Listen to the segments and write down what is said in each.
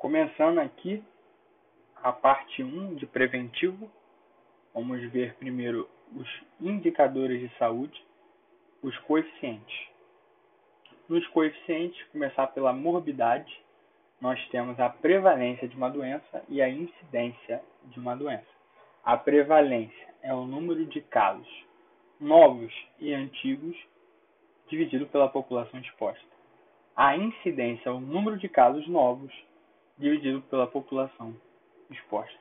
Começando aqui a parte 1 de preventivo, vamos ver primeiro os indicadores de saúde, os coeficientes. Nos coeficientes, começar pela morbidade, nós temos a prevalência de uma doença e a incidência de uma doença. A prevalência é o número de casos novos e antigos dividido pela população exposta. A incidência é o número de casos novos dividido pela população exposta.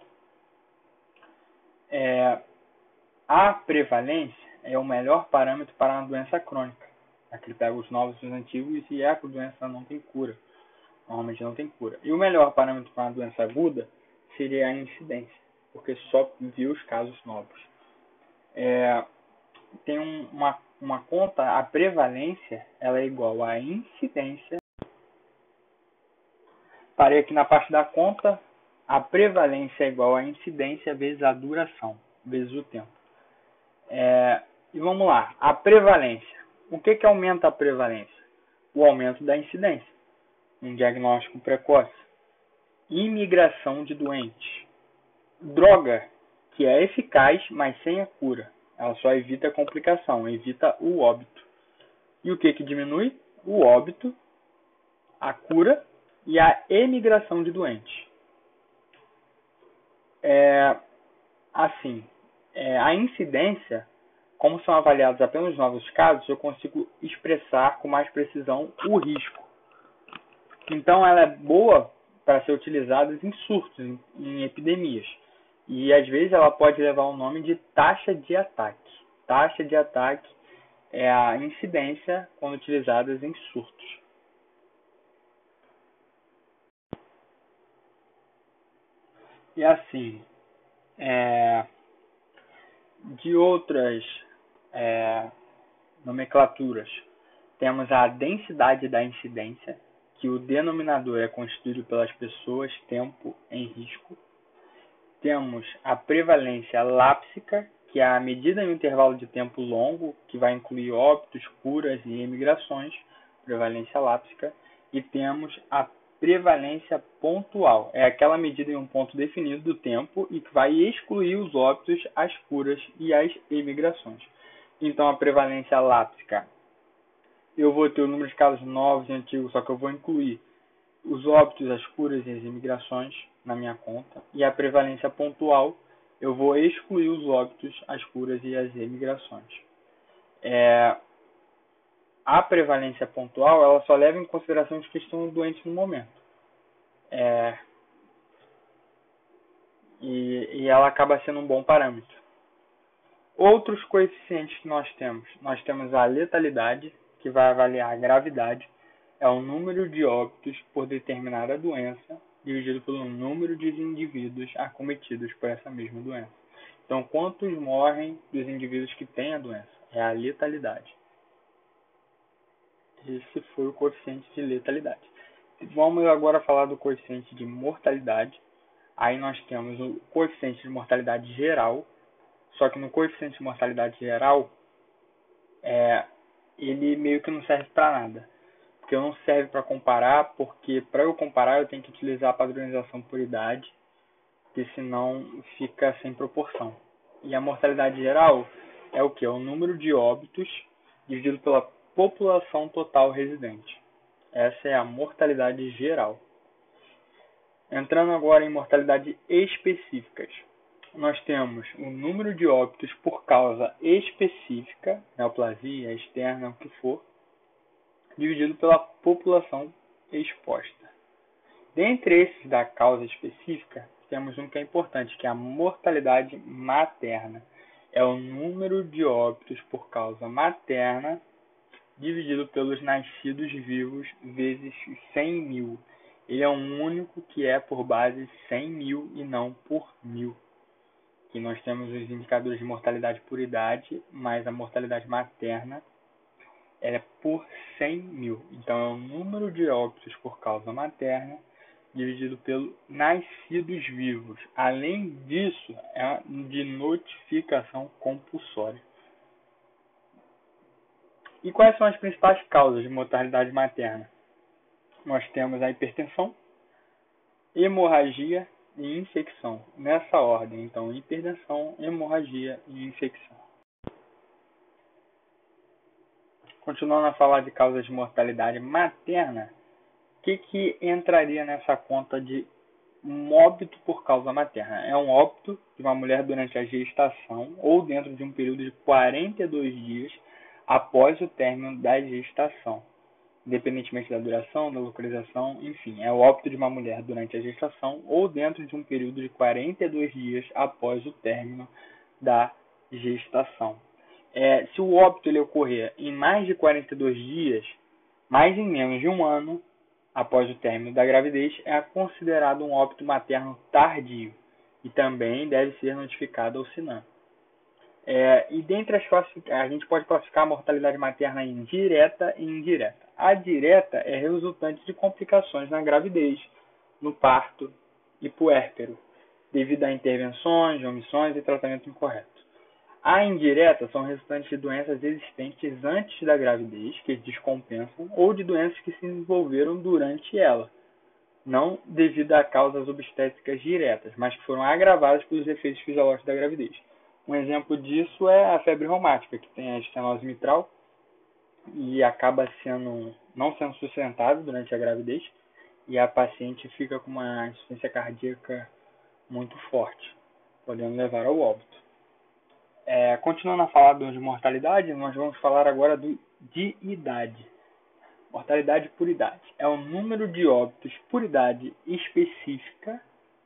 É, a prevalência é o melhor parâmetro para uma doença crônica. Aqui pega os novos e os antigos e a doença não tem cura. Normalmente não tem cura. E o melhor parâmetro para uma doença aguda seria a incidência, porque só viu os casos novos. É, tem um, uma, uma conta, a prevalência ela é igual à incidência. Parei aqui na parte da conta, a prevalência é igual à incidência vezes a duração, vezes o tempo. É, e vamos lá, a prevalência. O que, que aumenta a prevalência? O aumento da incidência. Um diagnóstico precoce. Imigração de doentes. Droga que é eficaz, mas sem a cura. Ela só evita a complicação, evita o óbito. E o que, que diminui? O óbito, a cura e a emigração de doentes. É, assim, é, a incidência, como são avaliados apenas novos casos, eu consigo expressar com mais precisão o risco. Então, ela é boa para ser utilizada em surtos, em, em epidemias. E às vezes ela pode levar o nome de taxa de ataque. Taxa de ataque é a incidência quando utilizadas em surtos. E assim, é, de outras é, nomenclaturas, temos a densidade da incidência, que o denominador é constituído pelas pessoas, tempo em risco. Temos a prevalência lápsica, que é a medida em um intervalo de tempo longo, que vai incluir óbitos, curas e emigrações, prevalência lápsica. E temos a prevalência pontual. É aquela medida em um ponto definido do tempo e que vai excluir os óbitos, as curas e as emigrações. Então, a prevalência lápsica, eu vou ter o número de casos novos e antigos, só que eu vou incluir os óbitos, as curas e as imigrações na minha conta. E a prevalência pontual, eu vou excluir os óbitos, as curas e as emigrações. É, a prevalência pontual ela só leva em consideração os que estão doentes no momento. É, e, e ela acaba sendo um bom parâmetro. Outros coeficientes que nós temos, nós temos a letalidade, que vai avaliar a gravidade, é o número de óbitos por determinada doença dividido pelo número de indivíduos acometidos por essa mesma doença. Então, quantos morrem dos indivíduos que têm a doença? É a letalidade. Esse foi o coeficiente de letalidade. Vamos agora falar do coeficiente de mortalidade. Aí nós temos o coeficiente de mortalidade geral. Só que no coeficiente de mortalidade geral, é, ele meio que não serve para nada. Porque não serve para comparar, porque para eu comparar eu tenho que utilizar a padronização por idade, porque senão fica sem proporção. E a mortalidade geral é o que? É o número de óbitos dividido pela população total residente. Essa é a mortalidade geral. Entrando agora em mortalidade específicas. Nós temos o número de óbitos por causa específica, neoplasia, externa, o que for, dividido pela população exposta. Dentre esses da causa específica, temos um que é importante, que é a mortalidade materna. É o número de óbitos por causa materna dividido pelos nascidos vivos vezes 100 mil. Ele é um único que é por base 100 mil e não por mil. Que nós temos os indicadores de mortalidade por idade, mais a mortalidade materna é por 100 mil. Então é o número de óbitos por causa materna dividido pelo nascidos vivos. Além disso, é de notificação compulsória. E quais são as principais causas de mortalidade materna? Nós temos a hipertensão, hemorragia e infecção. Nessa ordem, então, hipertensão, hemorragia e infecção. Continuando a falar de causas de mortalidade materna, o que, que entraria nessa conta de um óbito por causa materna? É um óbito de uma mulher durante a gestação ou dentro de um período de 42 dias após o término da gestação independentemente da duração, da localização, enfim, é o óbito de uma mulher durante a gestação ou dentro de um período de 42 dias após o término da gestação. É, se o óbito ele ocorrer em mais de 42 dias, mais em menos de um ano após o término da gravidez, é considerado um óbito materno tardio e também deve ser notificado ao SINAM. É, e dentre as a gente pode classificar a mortalidade materna em direta e indireta. A direta é resultante de complicações na gravidez, no parto e puérpero, devido a intervenções, omissões e tratamento incorreto. A indireta são resultantes de doenças existentes antes da gravidez, que descompensam, ou de doenças que se desenvolveram durante ela, não devido a causas obstétricas diretas, mas que foram agravadas pelos efeitos fisiológicos da gravidez. Um exemplo disso é a febre reumática, que tem a estenose mitral, e acaba sendo não sendo sustentável durante a gravidez e a paciente fica com uma insuficiência cardíaca muito forte, podendo levar ao óbito. É, continuando a falar de mortalidade, nós vamos falar agora do, de idade. Mortalidade por idade é o número de óbitos por idade específica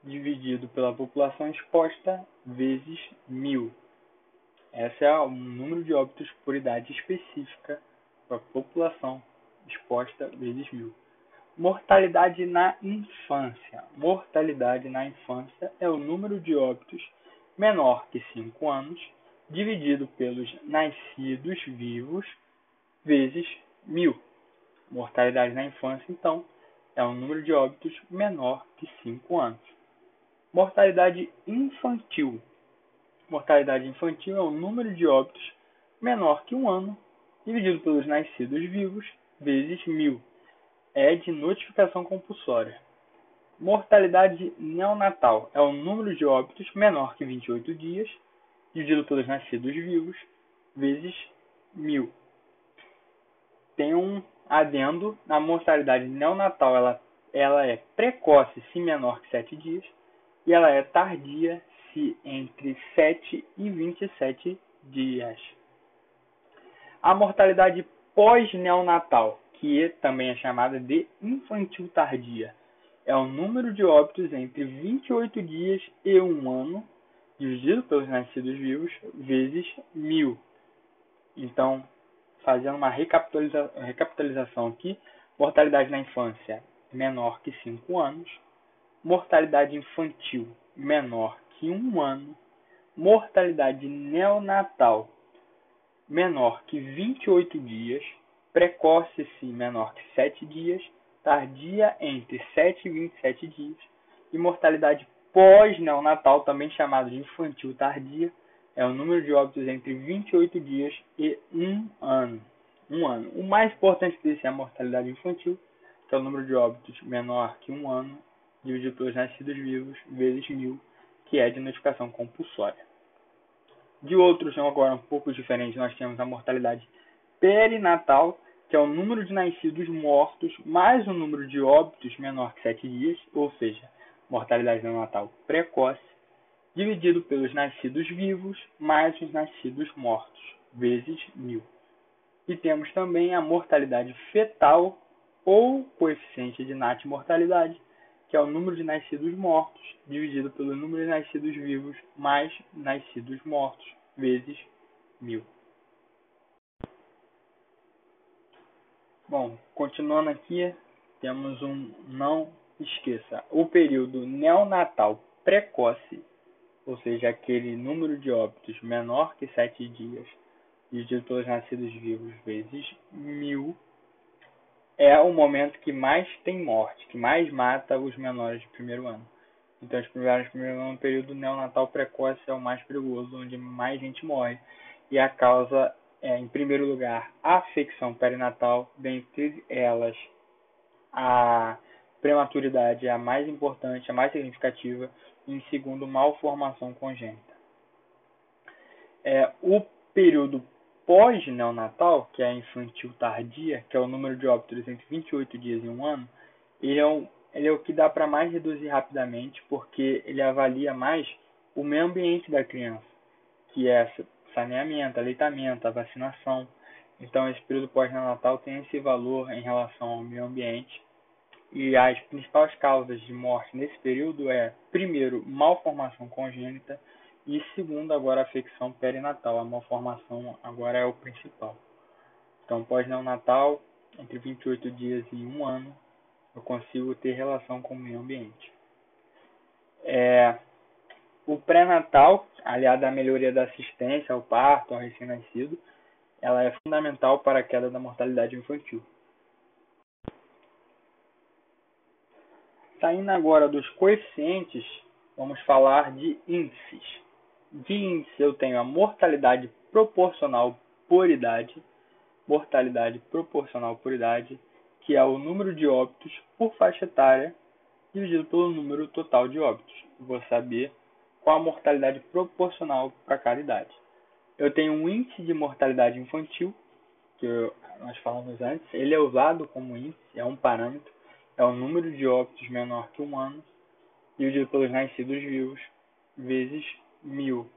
dividido pela população exposta vezes mil. Esse é o número de óbitos por idade específica para a população exposta vezes mil. Mortalidade na infância. Mortalidade na infância é o número de óbitos menor que 5 anos, dividido pelos nascidos vivos vezes mil. Mortalidade na infância, então, é o número de óbitos menor que 5 anos. Mortalidade infantil. Mortalidade infantil é o número de óbitos menor que um ano dividido pelos nascidos vivos, vezes mil. É de notificação compulsória. Mortalidade neonatal é o número de óbitos menor que 28 dias, dividido pelos nascidos vivos, vezes mil. Tem um adendo, a mortalidade neonatal ela, ela é precoce se menor que 7 dias, e ela é tardia se entre 7 e 27 dias. A mortalidade pós-neonatal, que também é chamada de infantil tardia, é o número de óbitos entre 28 dias e um ano, dividido pelos nascidos vivos, vezes mil. Então, fazendo uma recapitaliza recapitalização aqui, mortalidade na infância menor que 5 anos, mortalidade infantil menor que 1 ano, mortalidade neonatal menor que 28 dias, precoce se menor que 7 dias, tardia entre 7 e 27 dias, e mortalidade pós-neonatal, também chamado de infantil tardia, é o número de óbitos entre 28 dias e 1 ano. Um ano. O mais importante desse é a mortalidade infantil, que é o número de óbitos menor que 1 ano, dividido pelos nascidos vivos, vezes mil, que é de notificação compulsória. De outros, agora um pouco diferentes, nós temos a mortalidade perinatal, que é o número de nascidos mortos mais o número de óbitos menor que 7 dias, ou seja, mortalidade neonatal precoce, dividido pelos nascidos vivos mais os nascidos mortos, vezes mil. E temos também a mortalidade fetal ou coeficiente de natimortalidade, que é o número de nascidos mortos dividido pelo número de nascidos vivos mais nascidos mortos, vezes mil. Bom, continuando aqui, temos um não esqueça, o período neonatal precoce, ou seja, aquele número de óbitos menor que 7 dias, dividido pelos nascidos vivos vezes mil, é o momento que mais tem morte, que mais mata os menores de primeiro ano. Então, os de primeiro ano, o período neonatal precoce é o mais perigoso, onde mais gente morre. E a causa é, em primeiro lugar, a afecção perinatal, dentre elas a prematuridade é a mais importante, a mais significativa, e em segundo, malformação congênita. É, o período pós-neonatal, que é a infantil tardia, que é o número de óbitos entre 28 dias e um ano, ele é, um, ele é o que dá para mais reduzir rapidamente, porque ele avalia mais o meio ambiente da criança, que é saneamento, aleitamento, a vacinação. Então, esse período pós-neonatal tem esse valor em relação ao meio ambiente. E as principais causas de morte nesse período é, primeiro, malformação congênita e segundo, agora a afecção perinatal. A malformação agora é o principal. Então, pós-neonatal, entre 28 dias e um ano, eu consigo ter relação com o meio ambiente. É, o pré-natal, aliado à melhoria da assistência ao parto, ao recém-nascido, ela é fundamental para a queda da mortalidade infantil. Saindo agora dos coeficientes, vamos falar de índices. De índice eu tenho a mortalidade proporcional por idade, mortalidade proporcional por idade, que é o número de óbitos por faixa etária dividido pelo número total de óbitos. Vou saber qual a mortalidade proporcional para cada idade. Eu tenho um índice de mortalidade infantil, que nós falamos antes, ele é usado como índice, é um parâmetro, é o número de óbitos menor que um ano, dividido pelos nascidos vivos, vezes mil.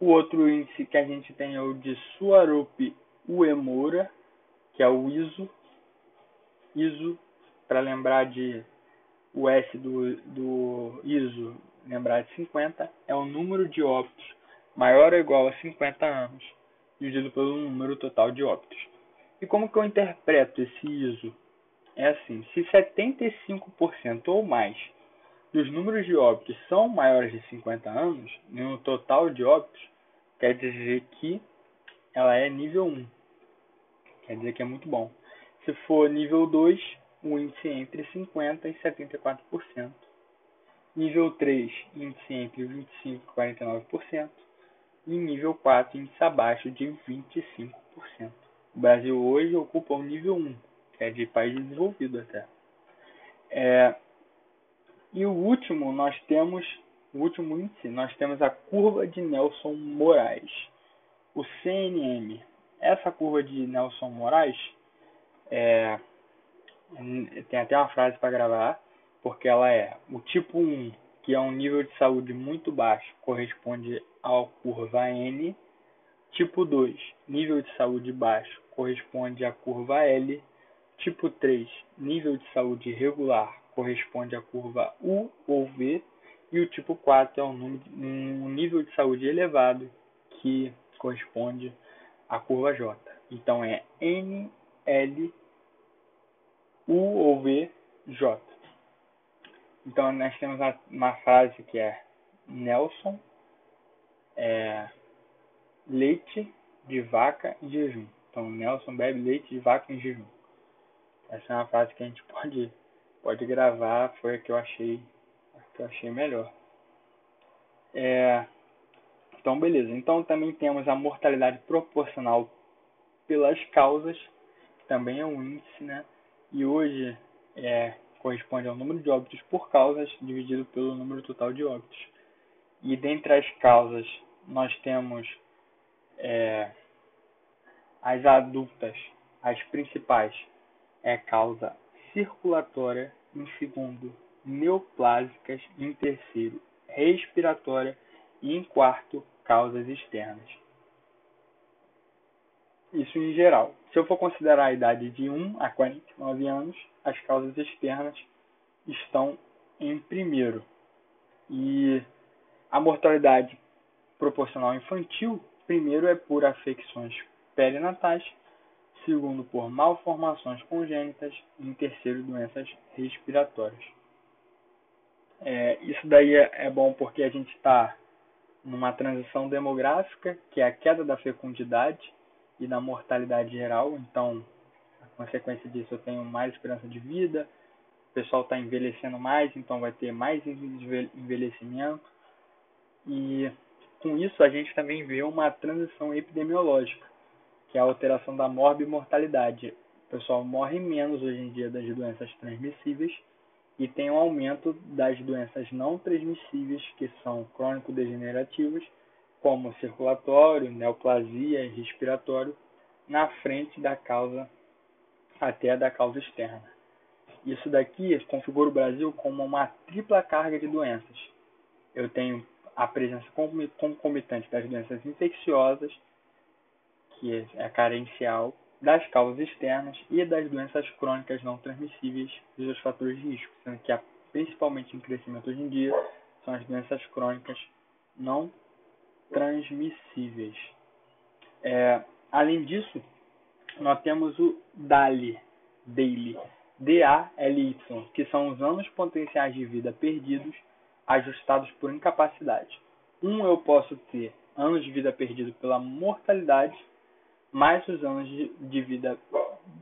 O outro índice que a gente tem é o de Suarup Uemura, que é o ISO. ISO, para lembrar de o S do, do ISO lembrar de 50, é o número de óbitos maior ou igual a 50 anos, dividido pelo número total de óbitos. E como que eu interpreto esse ISO? É assim, se 75% ou mais dos números de óbitos são maiores de 50 anos, no total de óbitos, quer dizer que ela é nível 1. Quer dizer que é muito bom. Se for nível 2, o índice é entre 50% e 74%. Nível 3, índice entre 25% e 49%. E nível 4, índice abaixo de 25%. O Brasil hoje ocupa o nível 1, que é de país desenvolvido até. É, e o último, nós temos, o último índice, nós temos a curva de Nelson Moraes, o CNM. Essa curva de Nelson Moraes, é, tem até uma frase para gravar, porque ela é o tipo 1, que é um nível de saúde muito baixo, corresponde à curva N. Tipo 2, nível de saúde baixo, corresponde à curva L. Tipo 3, nível de saúde regular, corresponde à curva U ou V. E o tipo 4 é um, nível de saúde elevado, que corresponde à curva J. Então é N, L, U ou V, J. Então nós temos uma frase que é Nelson é, leite de vaca em jejum. Então Nelson bebe leite de vaca em jejum. Essa é uma frase que a gente pode pode gravar, foi a que eu achei a que eu achei melhor. É, então beleza. Então também temos a mortalidade proporcional pelas causas, que também é um índice, né? E hoje é corresponde ao número de óbitos por causas dividido pelo número total de óbitos. E dentre as causas, nós temos é, as adultas, as principais, é causa circulatória, em segundo, neoplásicas, em terceiro, respiratória e em quarto, causas externas. Isso em geral. Se eu for considerar a idade de 1 a 49 anos, as causas externas estão em primeiro. E a mortalidade proporcional infantil, primeiro é por afecções perinatais, segundo por malformações congênitas e em terceiro doenças respiratórias. É, isso daí é, é bom porque a gente está numa transição demográfica, que é a queda da fecundidade e da mortalidade geral, então consequência disso eu tenho mais esperança de vida, o pessoal está envelhecendo mais, então vai ter mais envelhecimento. E com isso a gente também vê uma transição epidemiológica, que é a alteração da morbimortalidade. O pessoal morre menos hoje em dia das doenças transmissíveis e aumento das doenças não transmissíveis, que são crônico-degenerativas, como circulatório, neoplasia e respiratório, na frente da causa até da causa externa. Isso daqui configura o Brasil como uma tripla carga de doenças. Eu tenho a presença concomitante das doenças infecciosas, que é carencial, das causas externas e das doenças crônicas não transmissíveis e dos fatores de risco, sendo que principalmente em crescimento hoje em dia são as doenças crônicas não transmissíveis. É, além disso, nós temos o DALY, DALY, D-A-L-Y, que são os anos potenciais de vida perdidos ajustados por incapacidade. Um eu posso ter anos de vida perdidos pela mortalidade mais os anos de, de vida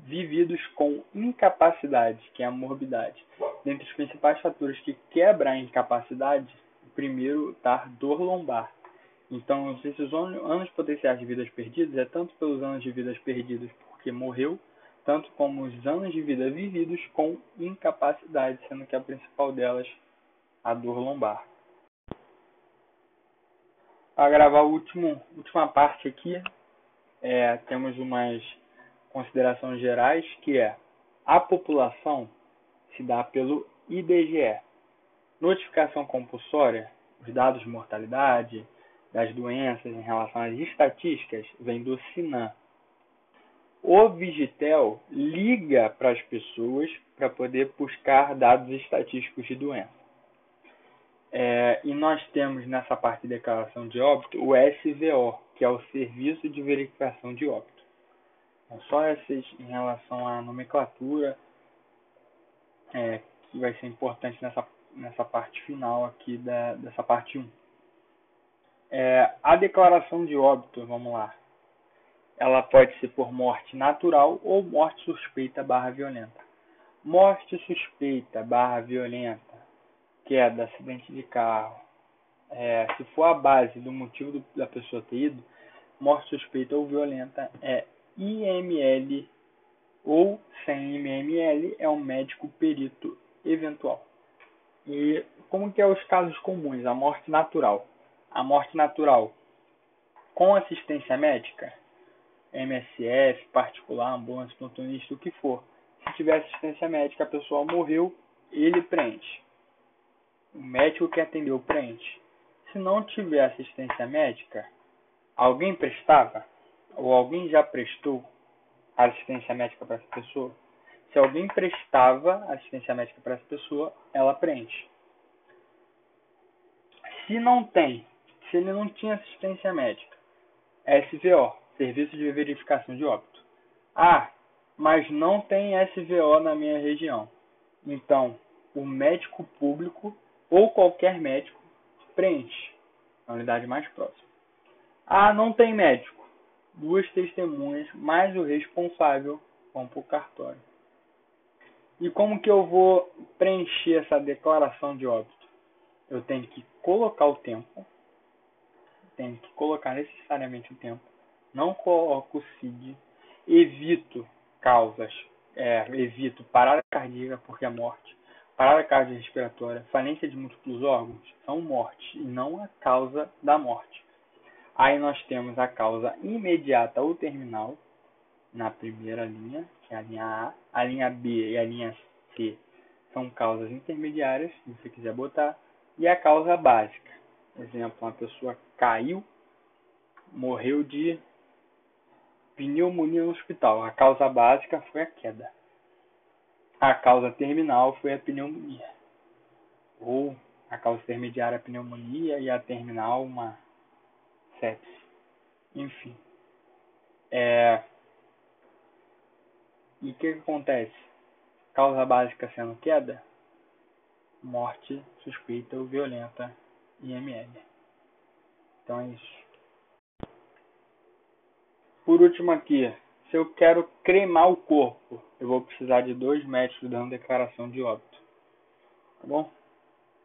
vividos com incapacidade, que é a morbidade. Dentre os principais fatores que quebram a incapacidade, o primeiro está dor lombar. Então, esses anos potenciais de vidas perdidas é tanto pelos anos de vidas perdidos porque morreu, tanto como os anos de vida vividos com incapacidade, sendo que a principal delas a dor lombar. Para gravar a última parte aqui, é, temos umas considerações gerais, que é a população se dá pelo IBGE. Notificação compulsória, os dados de mortalidade, das doenças em relação às estatísticas, vem do SINAM. O Vigitel liga para as pessoas para poder buscar dados estatísticos de doença. É, e nós temos nessa parte de declaração de óbito o SVO, que é o Serviço de Verificação de Óbito. Então, só esses em relação à nomenclatura, é, que vai ser importante nessa, nessa parte final aqui da, dessa parte 1. É, a declaração de óbito, vamos lá. Ela pode ser por morte natural ou morte suspeita barra violenta. Morte suspeita barra violenta, queda, acidente de carro, é, se for a base do motivo do, da pessoa ter ido, morte suspeita ou violenta é IML ou sem IML é um médico perito eventual. E como que é os casos comuns? A morte natural. A morte natural com assistência médica, MSF, particular, ambulância, plantonista, o que for. Se tiver assistência médica, a pessoa morreu, ele preenche. O médico que atendeu preenche. Se não tiver assistência médica, alguém prestava? Ou alguém já prestou assistência médica para essa pessoa? Se alguém prestava assistência médica para essa pessoa, ela preenche. Se não tem, se ele não tinha assistência médica, SVO, Serviço de Verificação de Óbito. Ah, mas não tem SVO na minha região. Então, o médico público ou qualquer médico preenche a unidade mais próxima. Ah, não tem médico. Duas testemunhas mais o responsável vão para o cartório. E como que eu vou preencher essa declaração de óbito? Eu tenho que colocar o tempo, tenho que colocar necessariamente o tempo, não coloco o CID, evito causas, é, evito parada cardíaca porque é morte, parada cardiorrespiratória, falência de múltiplos órgãos são morte e não a causa da morte. Aí nós temos a causa imediata ou terminal na primeira linha, que é a linha A, a linha B e a linha C são causas intermediárias, se você quiser botar, e a causa básica. Exemplo, uma pessoa caiu, morreu de pneumonia no hospital. A causa básica foi a queda. A causa terminal foi a pneumonia. Ou a causa intermediária a pneumonia e a terminal uma sepse. Enfim. É... E o que, que acontece? Causa básica sendo queda, morte suspeita ou violenta IML. Então é isso. Por último aqui, se eu quero cremar o corpo, eu vou precisar de dois médicos dando declaração de óbito. Tá bom?